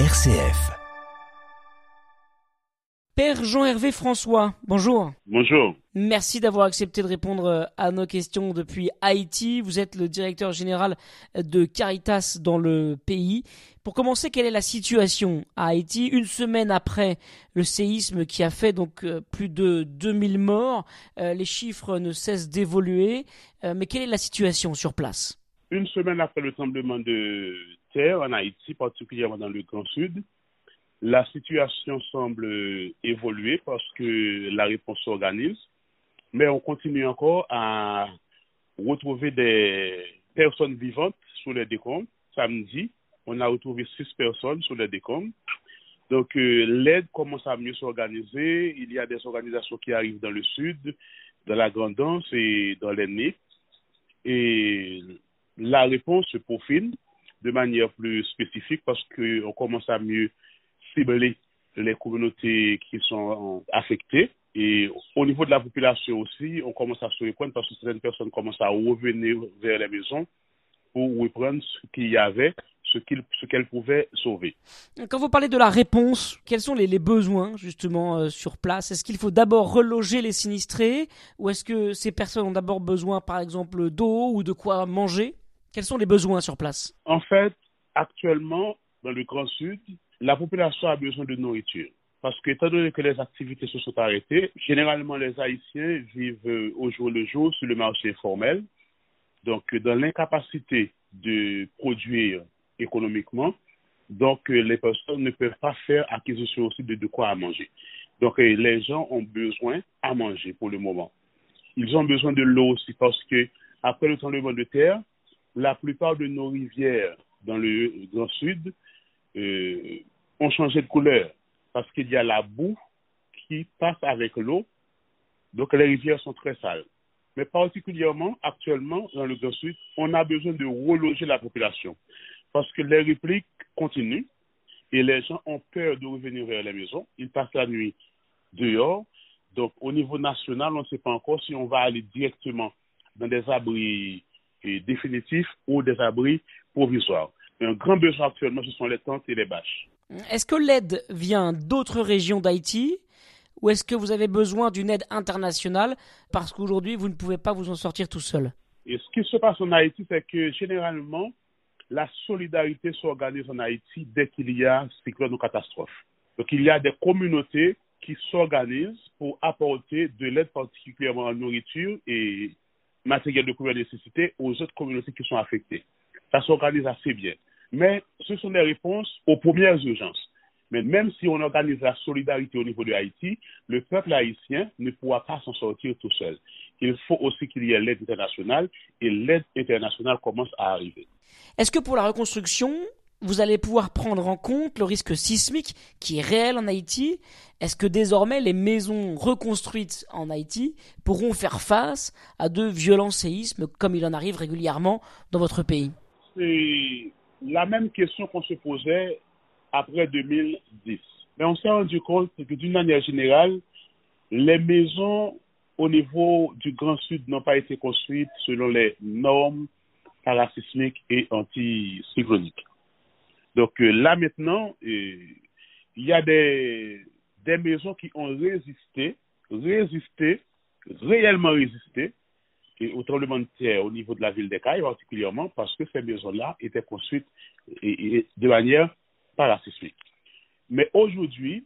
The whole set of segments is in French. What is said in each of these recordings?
RCF. Père Jean-Hervé François, bonjour. Bonjour. Merci d'avoir accepté de répondre à nos questions depuis Haïti. Vous êtes le directeur général de Caritas dans le pays. Pour commencer, quelle est la situation à Haïti? Une semaine après le séisme qui a fait donc euh, plus de 2000 morts euh, Les chiffres ne cessent d'évoluer, euh, mais quelle est la situation sur place? Une semaine après le tremblement de en Haïti, particulièrement dans le Grand Sud, la situation semble évoluer parce que la réponse s'organise, mais on continue encore à retrouver des personnes vivantes sous les décombres. Samedi, on a retrouvé six personnes sous les décombres. Donc, euh, l'aide commence à mieux s'organiser. Il y a des organisations qui arrivent dans le sud, dans la Grandance et dans l'Aîné. Et la réponse se profile de manière plus spécifique parce qu'on commence à mieux cibler les communautés qui sont affectées. Et au niveau de la population aussi, on commence à se répondre parce que certaines personnes commencent à revenir vers les maisons pour reprendre ce qu'il y avait, ce qu'elles pouvaient sauver. Quand vous parlez de la réponse, quels sont les, les besoins justement euh, sur place? Est-ce qu'il faut d'abord reloger les sinistrés ou est-ce que ces personnes ont d'abord besoin par exemple d'eau ou de quoi manger? Quels sont les besoins sur place? En fait, actuellement, dans le Grand Sud, la population a besoin de nourriture. Parce que, étant donné que les activités se sont arrêtées, généralement, les Haïtiens vivent au jour le jour sur le marché informel. Donc, dans l'incapacité de produire économiquement, donc les personnes ne peuvent pas faire acquisition aussi de, de quoi à manger. Donc, les gens ont besoin à manger pour le moment. Ils ont besoin de l'eau aussi parce que, après le tremblement de terre, la plupart de nos rivières dans le Grand Sud euh, ont changé de couleur parce qu'il y a la boue qui passe avec l'eau. Donc les rivières sont très sales. Mais particulièrement actuellement dans le Grand Sud, on a besoin de reloger la population parce que les répliques continuent et les gens ont peur de revenir vers les maisons. Ils passent la nuit dehors. Donc au niveau national, on ne sait pas encore si on va aller directement dans des abris euh, définitifs ou des abris provisoires. Un grand besoin actuellement, ce sont les tentes et les bâches. Est-ce que l'aide vient d'autres régions d'Haïti ou est-ce que vous avez besoin d'une aide internationale parce qu'aujourd'hui vous ne pouvez pas vous en sortir tout seul? Et ce qui se passe en Haïti, c'est que généralement, la solidarité s'organise en Haïti dès qu'il y a cyclone ou catastrophe. Donc il y a des communautés qui s'organisent pour apporter de l'aide particulièrement en nourriture et matériel de première nécessité aux autres communautés qui sont affectées. Ça s'organise assez bien. Mais ce sont des réponses aux premières urgences. Mais même si on organise la solidarité au niveau de Haïti, le peuple haïtien ne pourra pas s'en sortir tout seul. Il faut aussi qu'il y ait l'aide internationale et l'aide internationale commence à arriver. Est-ce que pour la reconstruction, vous allez pouvoir prendre en compte le risque sismique qui est réel en Haïti Est-ce que désormais les maisons reconstruites en Haïti pourront faire face à de violents séismes comme il en arrive régulièrement dans votre pays? C'est la même question qu'on se posait après 2010. Mais on s'est rendu compte que d'une manière générale, les maisons au niveau du Grand Sud n'ont pas été construites selon les normes parasismiques et anticycloniques. Donc euh, là maintenant, euh, il y a des, des maisons qui ont résisté, résisté, réellement résisté et au tremblement de terre au niveau de la ville d'Ekaï particulièrement parce que ces maisons-là étaient construites de manière parasismique. Mais aujourd'hui,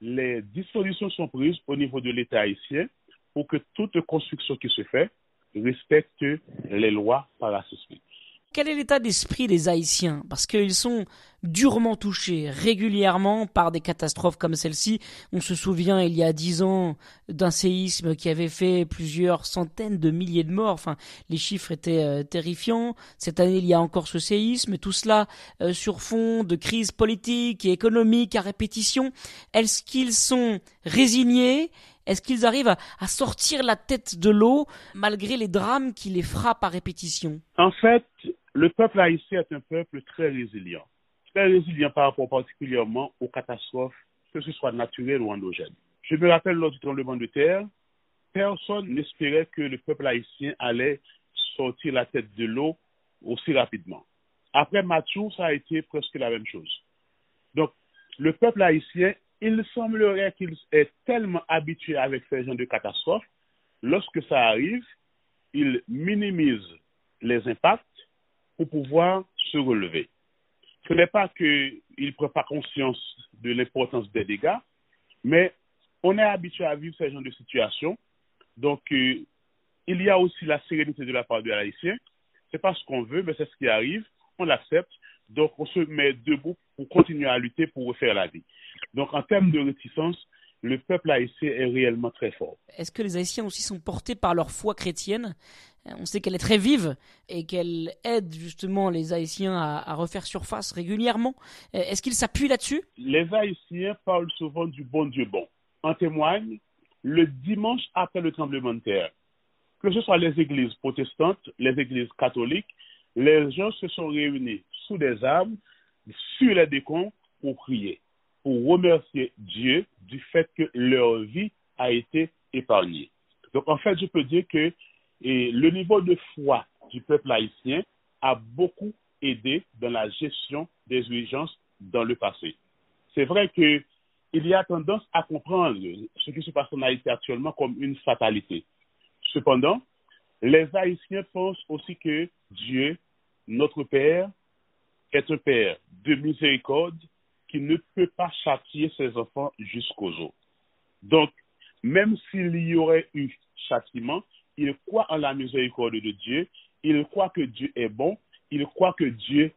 les dispositions sont prises au niveau de l'État haïtien pour que toute construction qui se fait respecte les lois parasismiques. Quel est l'état d'esprit des Haïtiens? Parce qu'ils sont durement touchés régulièrement par des catastrophes comme celle-ci. On se souvient il y a dix ans d'un séisme qui avait fait plusieurs centaines de milliers de morts. Enfin, les chiffres étaient euh, terrifiants. Cette année, il y a encore ce séisme. Tout cela euh, sur fond de crise politique et économique à répétition. Est-ce qu'ils sont résignés? Est-ce qu'ils arrivent à, sortir la tête de l'eau malgré les drames qui les frappent à répétition? En fait, le peuple haïtien est un peuple très résilient. Très résilient par rapport particulièrement aux catastrophes, que ce soit naturelles ou endogènes. Je me rappelle lors du tremblement de terre, personne n'espérait que le peuple haïtien allait sortir la tête de l'eau aussi rapidement. Après Mathieu, ça a été presque la même chose. le peuple haïtien, il semblerait qu'il est tellement habitué avec ces gens de catastrophes, lorsque ça arrive, il minimise les impacts pour pouvoir se relever. Ce n'est pas qu'il prend pas conscience de l'importance des dégâts, mais on est habitué à vivre ce genre de situation. Donc, euh, il y a aussi la sérénité de la part de l'haïtien. C'est pas ce qu'on veut, mais c'est ce qui arrive. On l'accepte. Donc, on se met debout pour continuer à lutter pour refaire la vie. Donc, en termes de réticence, le peuple haïtien est réellement très fort. Est-ce que les Haïtiens aussi sont portés par leur foi chrétienne? On sait qu'elle est très vive et qu'elle aide justement les Haïtiens à, refaire surface régulièrement. Est-ce qu'ils s'appuient là-dessus? Les Haïtiens parlent souvent du bon Dieu bon. En témoigne le dimanche après le tremblement de terre. Que ce soit les églises protestantes, les églises catholiques, les gens se sont réunis sous des arbres, sur les décombres, pour prier pour remercier Dieu du fait que leur vie a été épargnée. Donc, en fait, je peux dire que le niveau de foi du peuple haïtien a beaucoup aidé dans la gestion des urgences dans le passé. C'est vrai qu'il y a tendance à comprendre ce qui se passe en Haïti actuellement comme une fatalité. Cependant, les Haïtiens pensent aussi que Dieu, notre Père, est un Père de miséricorde qui ne peut pas châtier ses enfants jusqu'aux os. Donc, même s'il y aurait eu châtiment, il croit en la miséricorde de Dieu, il croit que Dieu est bon, il croit que Dieu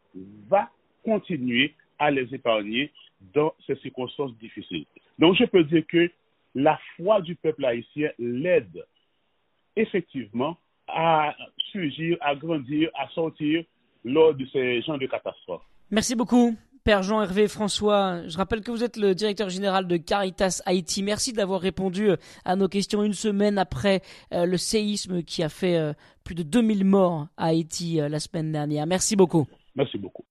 va continuer à les épargner dans ces circonstances difficiles. Donc, je peux dire que la foi du peuple haïtien l'aide effectivement à surgir, à grandir, à sortir lors de ces genres de catastrophes. Merci beaucoup. Père Jean-Hervé François, je rappelle que vous êtes le directeur général de Caritas Haïti. Merci d'avoir répondu euh, à nos questions une semaine après euh, le séisme qui a fait euh, plus de 2000 morts à Haïti la semaine dernière. Merci beaucoup. Merci beaucoup.